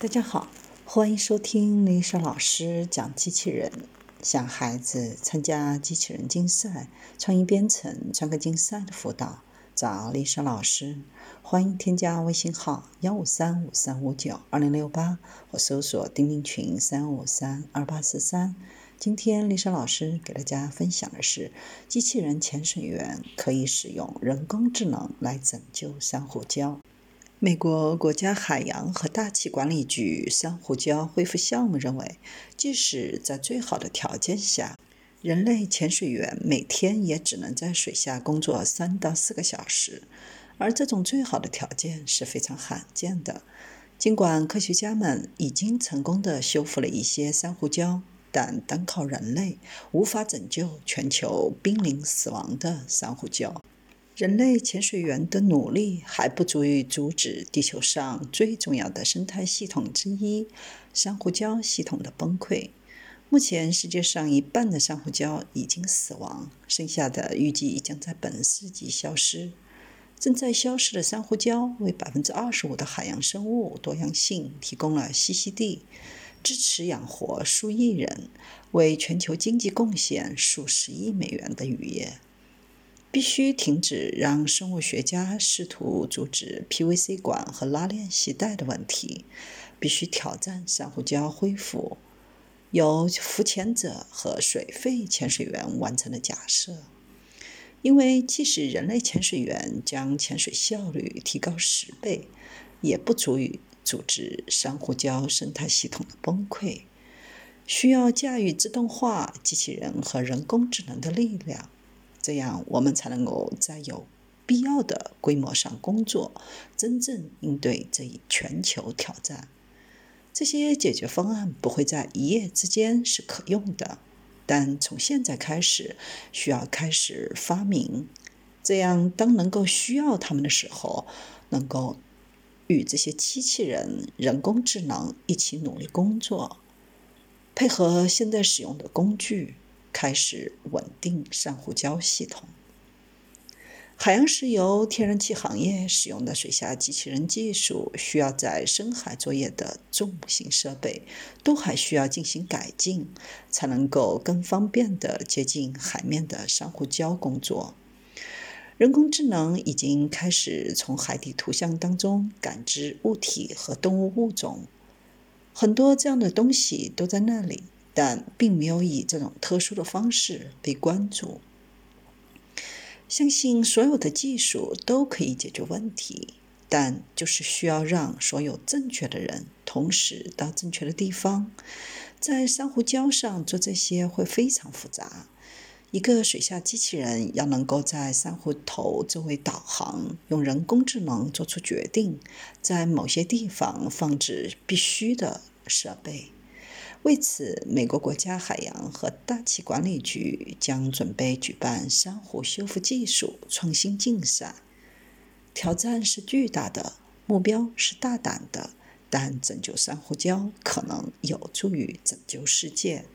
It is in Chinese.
大家好，欢迎收听丽莎老师讲机器人。想孩子参加机器人竞赛、创意编程、创客竞赛的辅导，找丽莎老师。欢迎添加微信号幺五三五三五九二零六八，或搜索钉钉群三五三二八四三。今天丽莎老师给大家分享的是，机器人潜水员可以使用人工智能来拯救珊瑚礁。美国国家海洋和大气管理局珊瑚礁恢复项目认为，即使在最好的条件下，人类潜水员每天也只能在水下工作三到四个小时，而这种最好的条件是非常罕见的。尽管科学家们已经成功地修复了一些珊瑚礁，但单靠人类无法拯救全球濒临死亡的珊瑚礁。人类潜水员的努力还不足以阻止地球上最重要的生态系统之一——珊瑚礁系统的崩溃。目前，世界上一半的珊瑚礁已经死亡，剩下的预计将在本世纪消失。正在消失的珊瑚礁为百分之二十五的海洋生物多样性提供了栖息地，支持养活数亿人，为全球经济贡献数十亿美元的渔业。必须停止让生物学家试图阻止 PVC 管和拉链系带的问题。必须挑战珊瑚礁恢复由浮潜者和水肺潜水员完成的假设，因为即使人类潜水员将潜水效率提高十倍，也不足以阻止珊瑚礁生态系统的崩溃。需要驾驭自动化、机器人和人工智能的力量。这样，我们才能够在有必要的规模上工作，真正应对这一全球挑战。这些解决方案不会在一夜之间是可用的，但从现在开始，需要开始发明。这样，当能够需要他们的时候，能够与这些机器人、人工智能一起努力工作，配合现在使用的工具。开始稳定珊瑚礁系统。海洋石油、天然气行业使用的水下机器人技术，需要在深海作业的重型设备，都还需要进行改进，才能够更方便地接近海面的珊瑚礁工作。人工智能已经开始从海底图像当中感知物体和动物物种，很多这样的东西都在那里。但并没有以这种特殊的方式被关注。相信所有的技术都可以解决问题，但就是需要让所有正确的人同时到正确的地方。在珊瑚礁上做这些会非常复杂。一个水下机器人要能够在珊瑚头周围导航，用人工智能做出决定，在某些地方放置必须的设备。为此，美国国家海洋和大气管理局将准备举办珊瑚修复技术创新竞赛。挑战是巨大的，目标是大胆的，但拯救珊瑚礁可能有助于拯救世界。